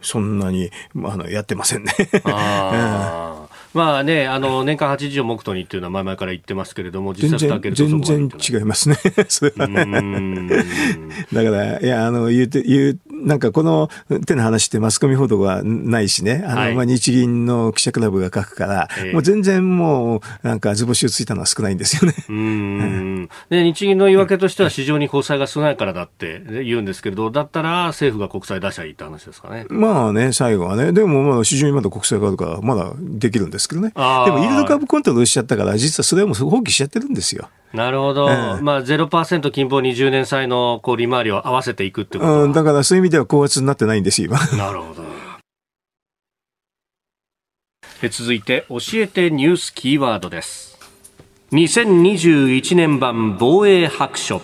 そんなに、あの、やってませんね。あ まあね、あの、年間80を目途にっていうのは前々から言ってますけれども、実際蓋全然違いますね。それはね。だから、いや、あの、言うて、言う、なんかこの手の話ってマスコミ報道がないしね、あの、はい、まあ日銀の記者クラブが書くから、えー、もう全然もう、なんか図星をついたのは少ないんですよね。うん。で、日銀の言い訳としては市場に国債が少ないからだって言うんですけれど、だったら政府が国債出しゃいいって話ですかね。まあね、最後はね。でもまあ市場にまだ国債があるから、まだできるんですですけどね。でも、イールド株コントロールしちゃったから、実はそれはもう放棄しちゃってるんですよ。なるほど。えー、まあ、0%金棒20年債のこう利回りを合わせていくってことうん、だからそういう意味では高圧になってないんです今。なるほど。続いて、教えてニュースキーワードです。2021年版防衛白書。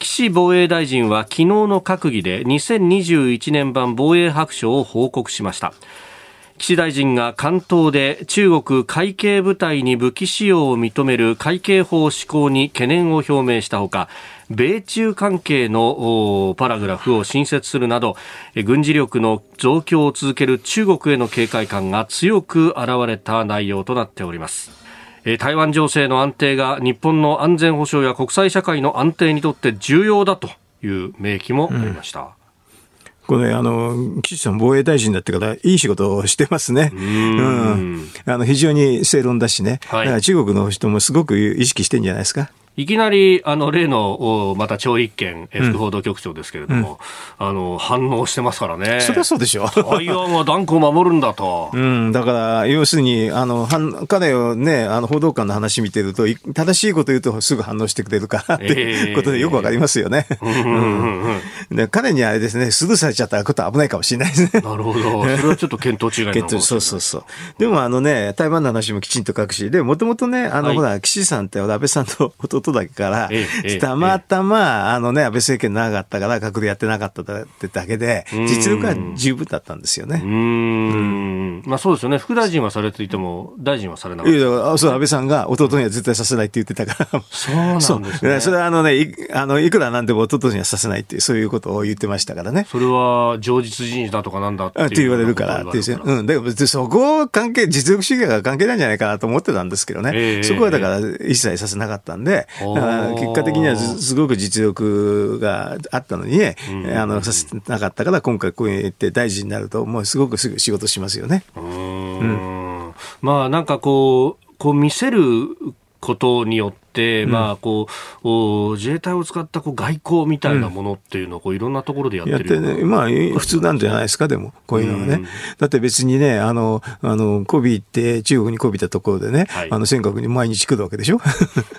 岸防衛大臣は昨日の閣議で2021年版防衛白書を報告しました。岸大臣が関東で中国海警部隊に武器使用を認める海警法施行に懸念を表明したほか米中関係のパラグラフを新設するなど軍事力の増強を続ける中国への警戒感が強く現れた内容となっております。台湾情勢の安定が日本の安全保障や国際社会の安定にとって重要だという明記もありました、うんこれ、あの、岸さん防衛大臣だってから、いい仕事をしてますね。うん,、あの、非常に正論だしね。はい、中国の人もすごく意識してんじゃないですか。いきなり、あの、例の、また超一件、副報道局長ですけれども、うん、あの、反応してますからね。そりゃそうでしょ。台湾は断固守るんだと。うん、だから、要するに、あの、彼をね、あの、報道官の話見てると、正しいこと言うとすぐ反応してくれるからっていうことでよくわかりますよね。彼にあれですね、スルーされちゃったことは危ないかもしれないですね。なるほど。それはちょっと見当違いなのか そうそうそう。でもあのね、台湾の話もきちんと書くし、で、もともとね、あの、はい、ほら、岸さんって安倍さんと弟ことだけから、たまたま、あのね、安倍政権長かったから、閣僚やってなかったってだけで、実力は十分だったんですよね。うん。まあそうですよね。副大臣はされていても、大臣はされなかった。いや、そう、安倍さんが弟には絶対させないって言ってたから。そうなんですね。それはあのね、いあのいくらなんでも弟にはさせないってそういうことを言ってましたからね。それは、常実人事だとかなんだって言われるからっていう。うん。だからそこ関係、実力主義が関係ないんじゃないかなと思ってたんですけどね。えー、そこはだから一切させなかったんで、結果的にはすごく実力があったのに、ね、あのさせなかったから今回こうやって大臣になるともうすごくすぐ仕事しますよね。うん。まあなんかこうこう見せることによって、まあこう自衛隊を使ったこう外交みたいなものっていうのをこういろんなところでやってる、ね、まあ普通なんじゃないですか、でも、こういうのはね。うん、だって別にね、あの、あの、コビって、中国にこびたところでね、はい、あの、尖閣に毎日来るわけでしょ？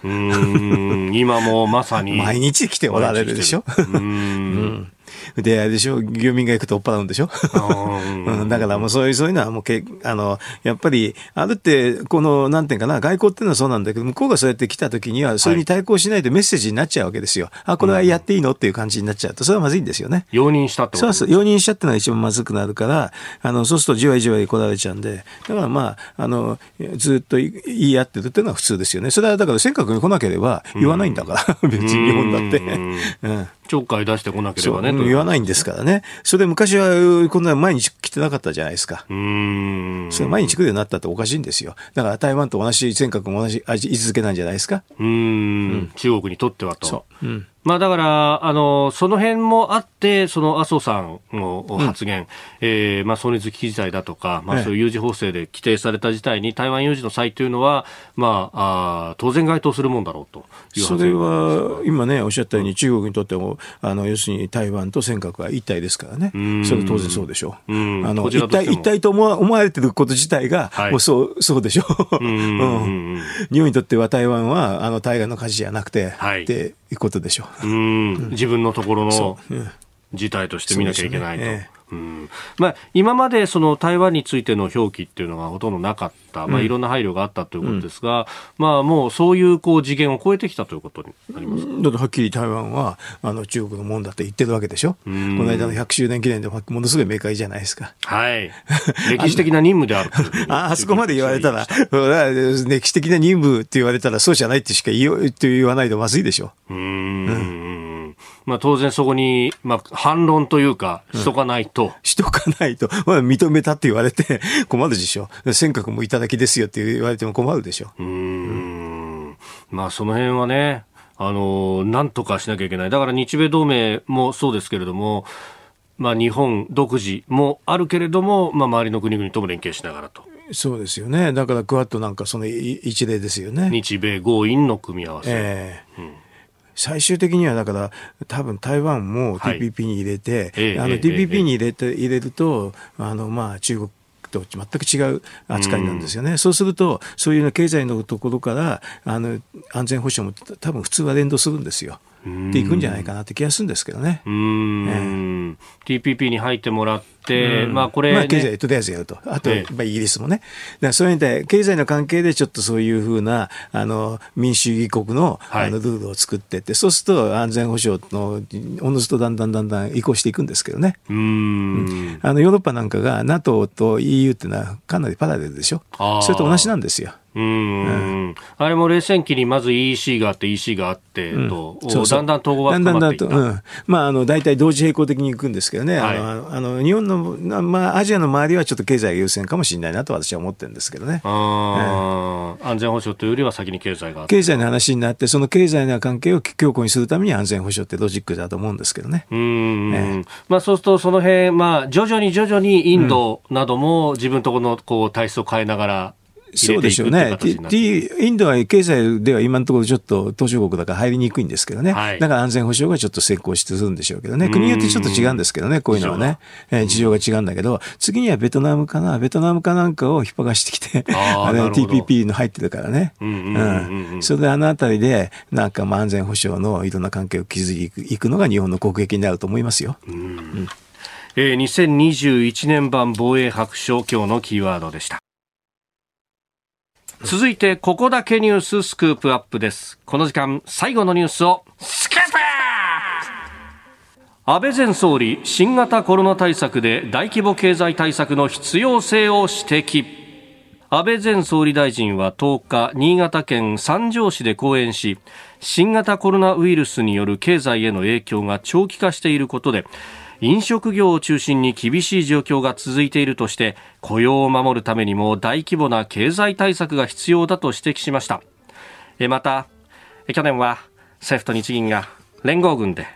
うん今もまさに。毎日来ておられるでしょ？うんで、あれでしょ、漁民が行くと追っ払うんでしょ？うん、だからもうそういう、そういうのはもうけ、あの、やっぱり、あるって、この、なんていうかな、外交っていうのはそうなんだけど、向こうがそうやって来た時には、それに対抗しないでメッセージになっちゃうわけですよ。はい、あ、これはやっていいの？っていう感じになっちゃうと、それはまずいんですよね。容認したってことそう容認したってのは一番まずくなるから、あの、そうするとじわじわ来られちゃうんで、だからまあ、あの、ずっと言い合ってるっていうのは普通ですよね。それはだから尖閣に来なければ言わないんだから、別に日本だって。うんちょっかい出してこなければね。言わないんですからね。それ昔はこんな毎日来てなかったじゃないですか。うん。それ毎日来るようになったっておかしいんですよ。だから台湾と同じ尖閣も同じ位置づけなんじゃないですか。うんうん、中国にとってはと。そう。うんまあ、だから、あの、その辺もあって、その麻生さんの発言、うん、えー、まあ、存立危機事態だとか、まあ、そういう有事法制で規定された事態に台湾有事の際というのは、まあ、あ当然該当するもんだろうとそれは、今ね、おっしゃったように、中国にとっても、あの、要するに台湾と尖閣は一体ですからね。それ当然そうでしょう。うあの、一体、一体と思わ思われてること自体が、はい、もうそう、そうでしょう。うん、日本にとっては台湾は、あの、対岸の火事じゃなくて、はい、っていうことでしょう。うん、自分のところの事態として見なきゃいけないと。うん。まあ、今までその台湾についての表記っていうのがほとんどなかった、まあ、いろんな配慮があったということですが、うん、まあ、もうそういうこう次元を超えてきたということになりますだってはっきり台湾はあの中国のもんだって言ってるわけでしょ、この間の100周年記念でもものすごい明快じゃないですか。はい、歴史的な任務である ああそこまで言われたら、歴史的な任務って言われたら、そうじゃないってしか言言わないとまずいでしょ。うんうんまあ、当然そこに、まあ、反論というか、しとかないと。うん、しとかないと。まあ、認めたって言われて 困るでしょ。尖閣もいただきですよって言われても困るでしょ。うん。まあ、その辺はね、あの、なんとかしなきゃいけない。だから日米同盟もそうですけれども、まあ、日本独自もあるけれども、まあ、周りの国々とも連携しながらと。そうですよね。だからクワッドなんかその一例ですよね。日米豪印の組み合わせ。えーうん最終的にはだから多分台湾も TPP に入れて、はい、あの TPP に入れて、入れるとあのまあ中国と全く違う扱いなんですよね。うそうすると、そういう経済のところから、あの、安全保障も多分普通は連動するんですよ。っていくんじゃないかなって気がするんですけどね。うん、えー、TPP に入ってもらって、まあこれ、ね、まあ経済とりあえずやると。あと、えまあイギリスもね。だからそういう意味で、経済の関係でちょっとそういうふうな、あの、民主主義国の、あの、ルールを作ってって、そうすると安全保障の、おのずとだんだんだんだん移行していくんですけどね。うん,、あの、ヨーロッパなんかが NATO と EU っていうのはかなりパラレルでしょ。それと同じなんですよ。うん、あれも冷戦期にまず EC があって EC があってと、うん、だんだん統合が深まっていった。だんだんだんと、うん、まああの大体同時並行的にいくんですけどね、はい、あのあの日本の、まあ、アジアの周りはちょっと経済優先かもしれないなと私は思ってるんですけどね。安全保障というよりは先に経済が経済の話になって、その経済の関係を強固にするために安全保障ってロジックだと思うんですけどね。うん、えー、まあ、そうすると、その辺、まあ、徐々に徐々にインドなども自分とこのこう体質を変えながら、そうでしょうね。インドは経済では今のところちょっと途上国だから入りにくいんですけどね。はい、だから安全保障がちょっと先行してするんでしょうけどね。国によってちょっと違うんですけどね、こういうのはね。えー、事情が違うんだけど、次にはベトナムかな、ベトナムかなんかを引っ張がしてきて、あ の TPP の入ってるからね。それであのあたりで、なんかまあ安全保障のいろんな関係を築いていくのが日本の国益になると思いますよ。うんうんえー、2021年版防衛白書今日のキーワードでした。続いて、ここだけニューススクープアップです。この時間、最後のニュースを、スクープ安倍前総理、新型コロナ対策で大規模経済対策の必要性を指摘。安倍前総理大臣は10日、新潟県三条市で講演し、新型コロナウイルスによる経済への影響が長期化していることで、飲食業を中心に厳しい状況が続いているとして雇用を守るためにも大規模な経済対策が必要だと指摘しました。また去年は政府と日銀が連合軍で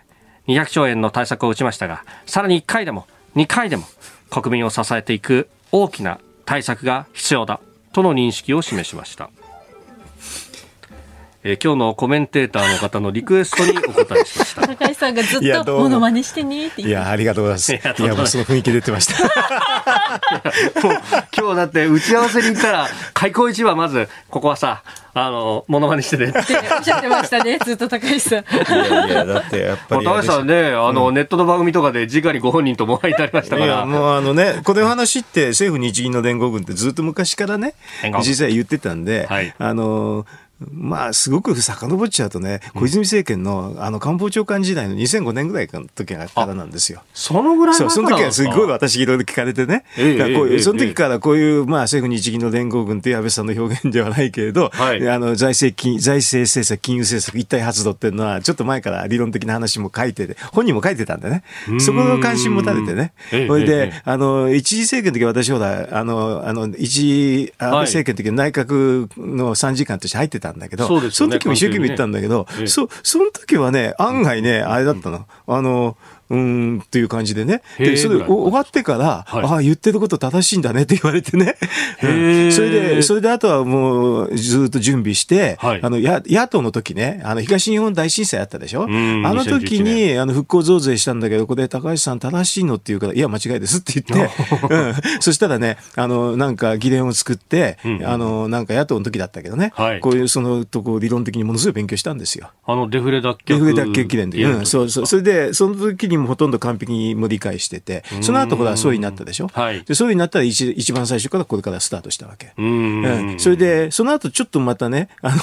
200兆円の対策を打ちましたがさらに1回でも2回でも国民を支えていく大きな対策が必要だとの認識を示しました。えー、今日のコメンテーターの方のリクエストにお答えしました。高橋さんがずっとモノマネしてねっていや、ありがとうございます。いや、もうその雰囲気出てました。もう今日だって打ち合わせに行ったら、開口一番まず、ここはさ、あの、モノマネしてね。っておっしゃってましたね、ずっと高橋さん。いやいや、だってやっぱり。高橋さんね、あの、うん、ネットの番組とかで直にご本人ともお会いになりましたから。いや、もうあのね、この話って政府日銀の連合軍ってずっと昔からね、実際言ってたんで、はい、あの、まあ、すごく遡っちゃうとね、小泉政権のあの官房長官時代の2005年ぐらいの時からなんですよ。そのぐらいそうその時はすごい私いろいろ聞かれてね、えー、こういうその時からこういう、まあ、政府日銀の連合軍という安倍さんの表現ではないけれど、はい、あの財政金財政政策、金融政策一体発動っていうのは、ちょっと前から理論的な話も書いてて、本人も書いてたんでね、そこの関心持たれてね、それで、あの一次政権の時私ほら、あの、あの一安倍政権の時内閣の参事官として入ってたんだけど、そ,、ね、その時も一生懸命言ったんだけど、ね、そその時はね、案外ね、あれだったの。あの、うんっていう感じでね。で、それ終わってから、はい、ああ、言ってること正しいんだねって言われてね。うん、それで、それであとはもうずっと準備して、はい、あの、や野党の時ね、あの、東日本大震災あったでしょ？あの時に、あの、復興増税したんだけど、これ高橋さん正しいのって言うから、いや、間違いですって言って、うん、そしたらね、あの、なんか議連を作って、うん、あの、なんか野党の時だったけどね、はい、こういうそのとこ理論的にものすごい勉強したんですよ。あの、デフレ脱却。デフレ脱却議連で。うん、そうそう。それで、その時にもほとんど完璧にも理解してて、その後ほら総理になったでしょ？はい、で総理になったら一一番最初からこれからスタートしたわけ。うん、それで、その後ちょっとまたね、あ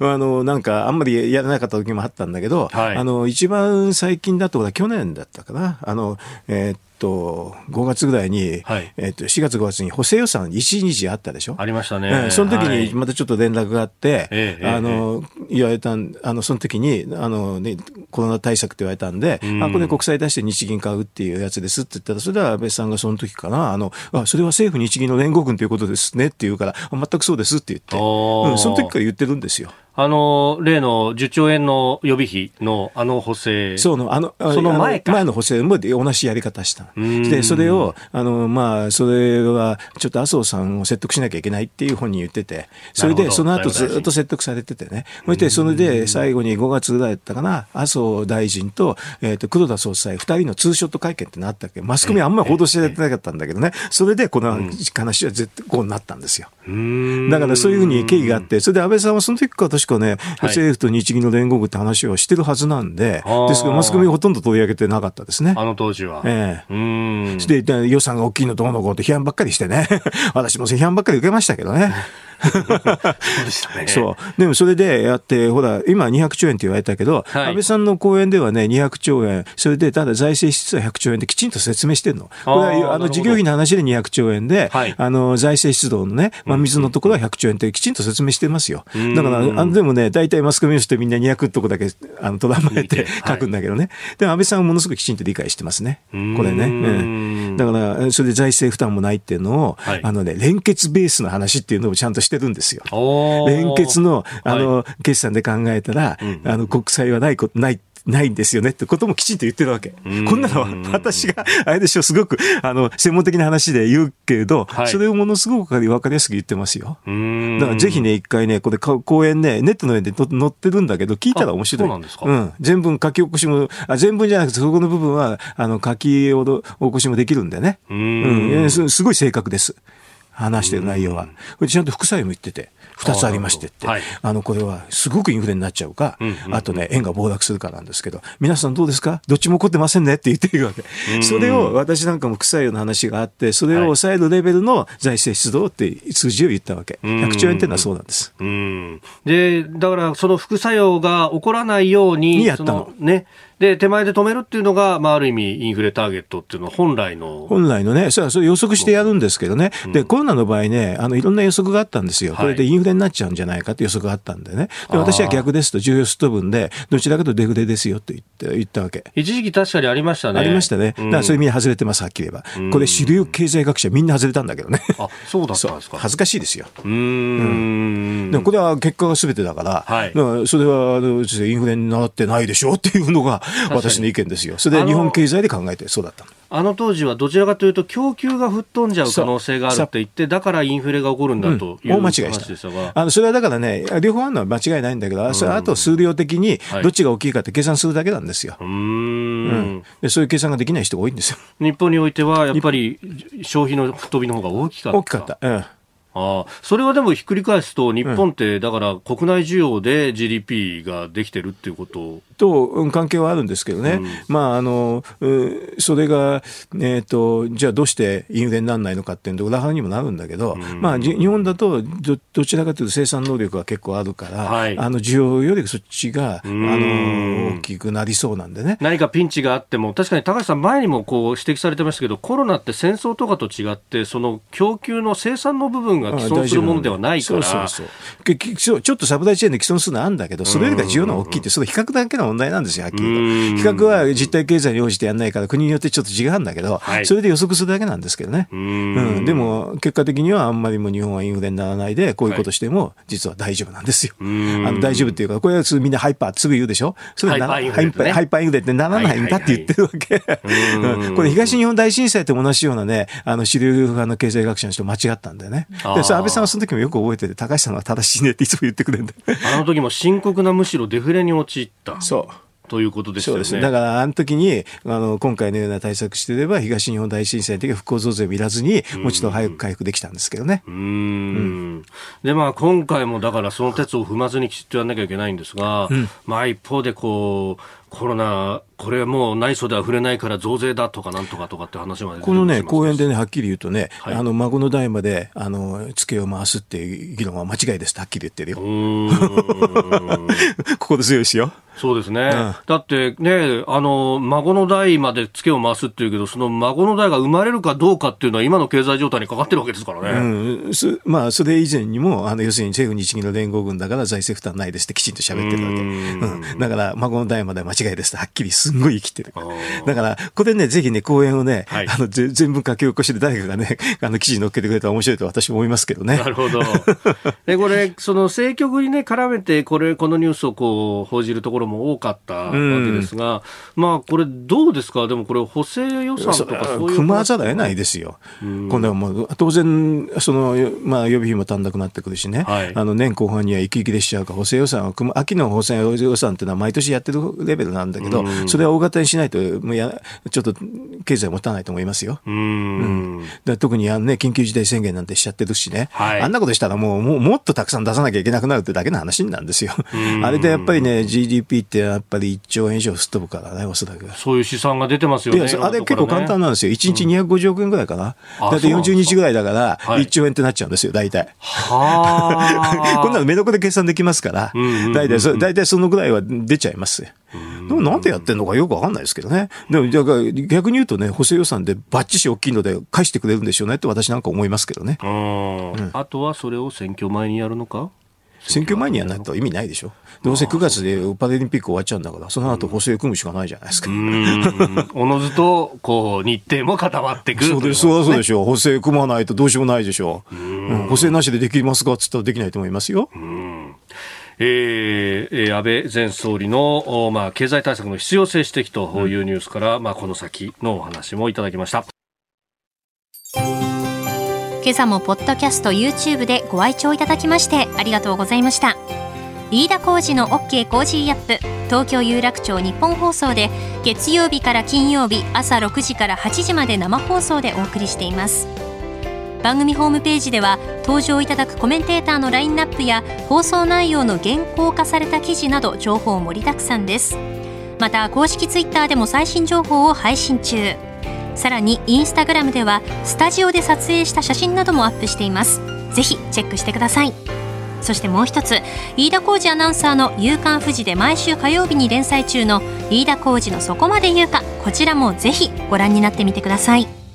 の、あのなんかあんまりやらなかった時もあったんだけど、はい、あの、一番最近だと、去年だったかな、あの、えー、と5月ぐらいに、はい、えっと4月5月に補正予算1日あったでしょ？ありましたね、その時にまたちょっと連絡があって、はい、あの言われたあのその時にあの、ね、コロナ対策って言われたんで、うん、あこれ国債出して日銀買うっていうやつですって言ったらそれでは安倍さんがその時かなあのあそれは政府日銀の連合軍ということですねって言うから全くそうですって言って、うん、その時から言ってるんですよ。あの、例の10兆円の予備費のあの補正。そうの、あの、その前前の補正も同じやり方した。で、それを、あの、まあ、それは、ちょっと麻生さんを説得しなきゃいけないっていう本に言ってて、それで、その後ずっと説得されててね。そして、それで最後に5月ぐらいだったかな、麻生大臣と、えっ、ー、と、黒田総裁、二人のツーショット会見ってなったっけ。マスコミあんまり報道してなかったんだけどね。それで、この話は絶対こうなったんですよ。だからそういうふうに経緯があって、それで安倍さんはその時から確かね、政府と日銀の連合軍って話をしてるはずなんで、ですけど、マスコミほとんど取り上げてなかったですね。あの当時は。ええー。で、予算が大きいのどうのこうって批判ばっかりしてね。私も批判ばっかり受けましたけどね。そうでしたね。そう。でもそれでやって、ほら、今200兆円って言われたけど、はい安倍さんの講演ではね、200兆円、それでただ財政支出は100兆円できちんと説明してるの。これはあの事業費の話で200兆円で、はいあの財政出動のね、まあ、水のところは100兆円ってきちんと説明してますよ。んだから、あのでもね、大体マスコミの人みんな200のとこだけあのとらまえて書くんだけどね。でも安倍さんはものすごくきちんと理解してますね。こんれね。うんだから、それで財政負担もないっていうのを、はいあのね、連結ベースの話っていうのをちゃんとしてるんですよ。連結の、あの、は決算で考えたら、あの、国債はないこと、ない、ないんですよねってこともきちんと言ってるわけ。こんなのは私が、あれでしょ、すごく、あの、専門的な話で言うけれど、はいそれをものすごくわかりやすく言ってますよ。だからぜひね、一回ね、これか講演ね、ネットの上でと載ってるんだけど、聞いたら面白い。うなんですか？ん。全文書き起こしも、あ全文じゃなくて、そこの部分は、あの、書き起こしもできるんでね。ううんすごい正確です。話してる内容は。ちゃんと副作用も言ってて、二つありましてって。あなるほあの、これはすごくインフレになっちゃうか、うんうんうんあとね、円が暴落するかなんですけど、皆さんどうですか？どっちも起こってませんねって言ってるわけ。それを、私なんかも副作用の話があって、それを抑えるレベルの財政出動って数字を言ったわけ。100兆円っていうのはそうなんです。うんで、だからその副作用が起こらないように、にやったのそね。で、手前で止めるっていうのが、まあ、ある意味、インフレターゲットっていうのは本来の。本来のね、それはそれ予測してやるんですけどね、でコロナの場合ね、あのいろんな予測があったんですよ、はいこれでインフレになっちゃうんじゃないかって予測があったんでね、で私は逆ですと、重要スト分で、どちらかとデフレですよって言って言ったわけ。一時期確かにありましたね。ありましたね。だうんからそれみんな外れてます、はっきり言えば。これ主流経済学者みんな外れたんだけどね。あ、そうだったんですか。恥ずかしいですよ。うーん。でもこれは結果が全てだから、はいだからそれはあのインフレになってないでしょっていうのが私の意見ですよ。それで日本経済で考えてそうだったの。あの当時はどちらかというと供給が吹っ飛んじゃう可能性があるって言って、だからインフレが起こるんだという大間違いした。あの、それはだからね、両方あるのは間違いないんだけど、それはあと数量的にはいどっちが大きいかって計算するだけなんですよ。うーんでそういう計算ができない人が多いんですよ。日本においてはやっぱり消費の吹っ飛びの方が大きかった。大きかった。うん。ああそれはでもひっくり返すと、日本ってだから国内需要で GDP ができてるっていうこと？と、うん関係はあるんですけどね、まああのうそれが、えー、とじゃあどうしてインフレにならないのかっていうと裏腹にもなるんだけど、まあ、じ日本だとどどちらかというと生産能力が結構あるから、はい。あの需要よりそっちがあん。の大きくなりそうなんでね。何かピンチがあっても、確かに高橋さん、前にもこう指摘されてましたけど、コロナって戦争とかと違って、その供給の生産の部分が既存するものではないから、そうそうそう。ちょっとサプライチェーンで既存するのはあるんだけど、それよりか需要の大きいって、それ比較だけの問題なんですよ、はっきり言。比較は実体経済に応じてやらないから、国によってちょっと違うんだけど、はい。それで予測するだけなんですけどね。ううん。ん、でも、結果的にはあんまりも日本はインフレにならないで、こういうことしても、実は大丈夫なんですよ。あの大丈夫っていうか、これはみんなハイパー、すぐ言うでしょ？それなハイパーインフレってねハイパーインフレってならないんだって言ってるわけ。うん。これ東日本大震災と同じようなね、あの主流派の経済学者の人間違ったんだよね。で、安倍さんはその時もよく覚えてて、高橋さんは正しいねっていつも言ってくれるんだよ。あの時も深刻なむしろデフレに陥ったそう。ということでしたよね。そうですね。だから、あの時に、あの、今回のような対策してれば、東日本大震災の時は復興増税を見らずに、もう一度早く回復できたんですけどね。うーんでまあ、今回もだからその鉄を踏まずにきちっとやらなきゃいけないんですが、まあ、一方でこうコロナ、これはもう内装では触れないから増税だとかなんとかとかって話までこのね、講演でね、はっきり言うとね、はいあの、孫の代まで、あの、付けを回すっていう議論は間違いですってはっきり言ってるよ。うーん 心強いですよ。そうですね、んだってね、あの孫の代までツケを回すっていうけど、その孫の代が生まれるかどうかっていうのは、今の経済状態にかかってるわけですからね。うん、すまあ、それ以前にも、あの、要するに政府日銀の連合軍だから財政負担ないですってきちんと喋ってるわけ。うん。だから、孫の代までは間違いですってはっきりすんごい生きてる。だから、これね、ぜひね、講演をね、はいあの、ぜ全部書き起こしで誰かがね、あの、記事に載っけてくれたら面白いと私も思いますけどねな。るほど。で、これ、その政局にね、絡めて、これ、このニュースをこう、報じるところも多かったわけですが、まあ、これ、どうですか？でもこれ、補正予算とかそういう。組まざるを得ないですよ。今度はもう、当然、その、まあ、予備費も足んなくなってくるしね。はいあの、年後半には息切れしちゃうから、補正予算を組む、秋の補正予算っていうのは毎年やってるレベルなんだけど、そそれは大型にしないと、もうやちょっと経済持たないと思いますよ。うん、だ特にあの、ね、緊急事態宣言なんてしちゃってるしね、はい、あんなことしたらもうもうもっとたくさん出さなきゃいけなくなるってだけの話なんですよ。あれでやっぱりね、GDP ってやっぱり1兆円以上すっ飛ぶからね、おそらく。そういう試算が出てますよね。あれ結構簡単なんですよ。1日250億円ぐらいかな。うん、だって40日ぐらいだから、1兆円ってなっちゃうんですよ、大体。は こんなの目のこで計算できますから、大体そ大体そのぐらいは出ちゃいます。でもなんでやってんのかよくわかんないですけどね。でも、逆に言うとね、補正予算でバッチシ大きいので返してくれるんでしょうねって私なんか思いますけどね。うん、あとはそれを選挙前にやるのか？選挙前にやらないと意味ないでしょ。どうせ9月でパラリンピック終わっちゃうんだから、その後補正組むしかないじゃないですか。おのずと、こう、日程も固まってくる、そうです、そうでしょう。補正組まないとどうしようもないでしょう。うん補正なしでできますかっつったらできないと思いますよ。えー、安倍前総理の、まあ、経済対策の必要性指摘というニュースから、うん、まあ、この先のお話もいただきました。今朝もポッドキャスト YouTube でご愛聴いただきましてありがとうございました。飯田浩司の OK! Cozy up! 東京有楽町ニッポン放送で月曜日から金曜日朝6時から8時まで生放送でお送りしています。番組ホームページでは登場いただくコメンテーターのラインナップや放送内容の原稿化された記事など情報盛りだくさんです。また公式ツイッターでも最新情報を配信中。さらにインスタグラムではスタジオで撮影した写真などもアップしています。ぜひチェックしてください。そしてもう一つ飯田浩二アナウンサーの「夕刊富士」で毎週火曜日に連載中の飯田浩二のそこまで言うかこちらもぜひご覧になってみてください。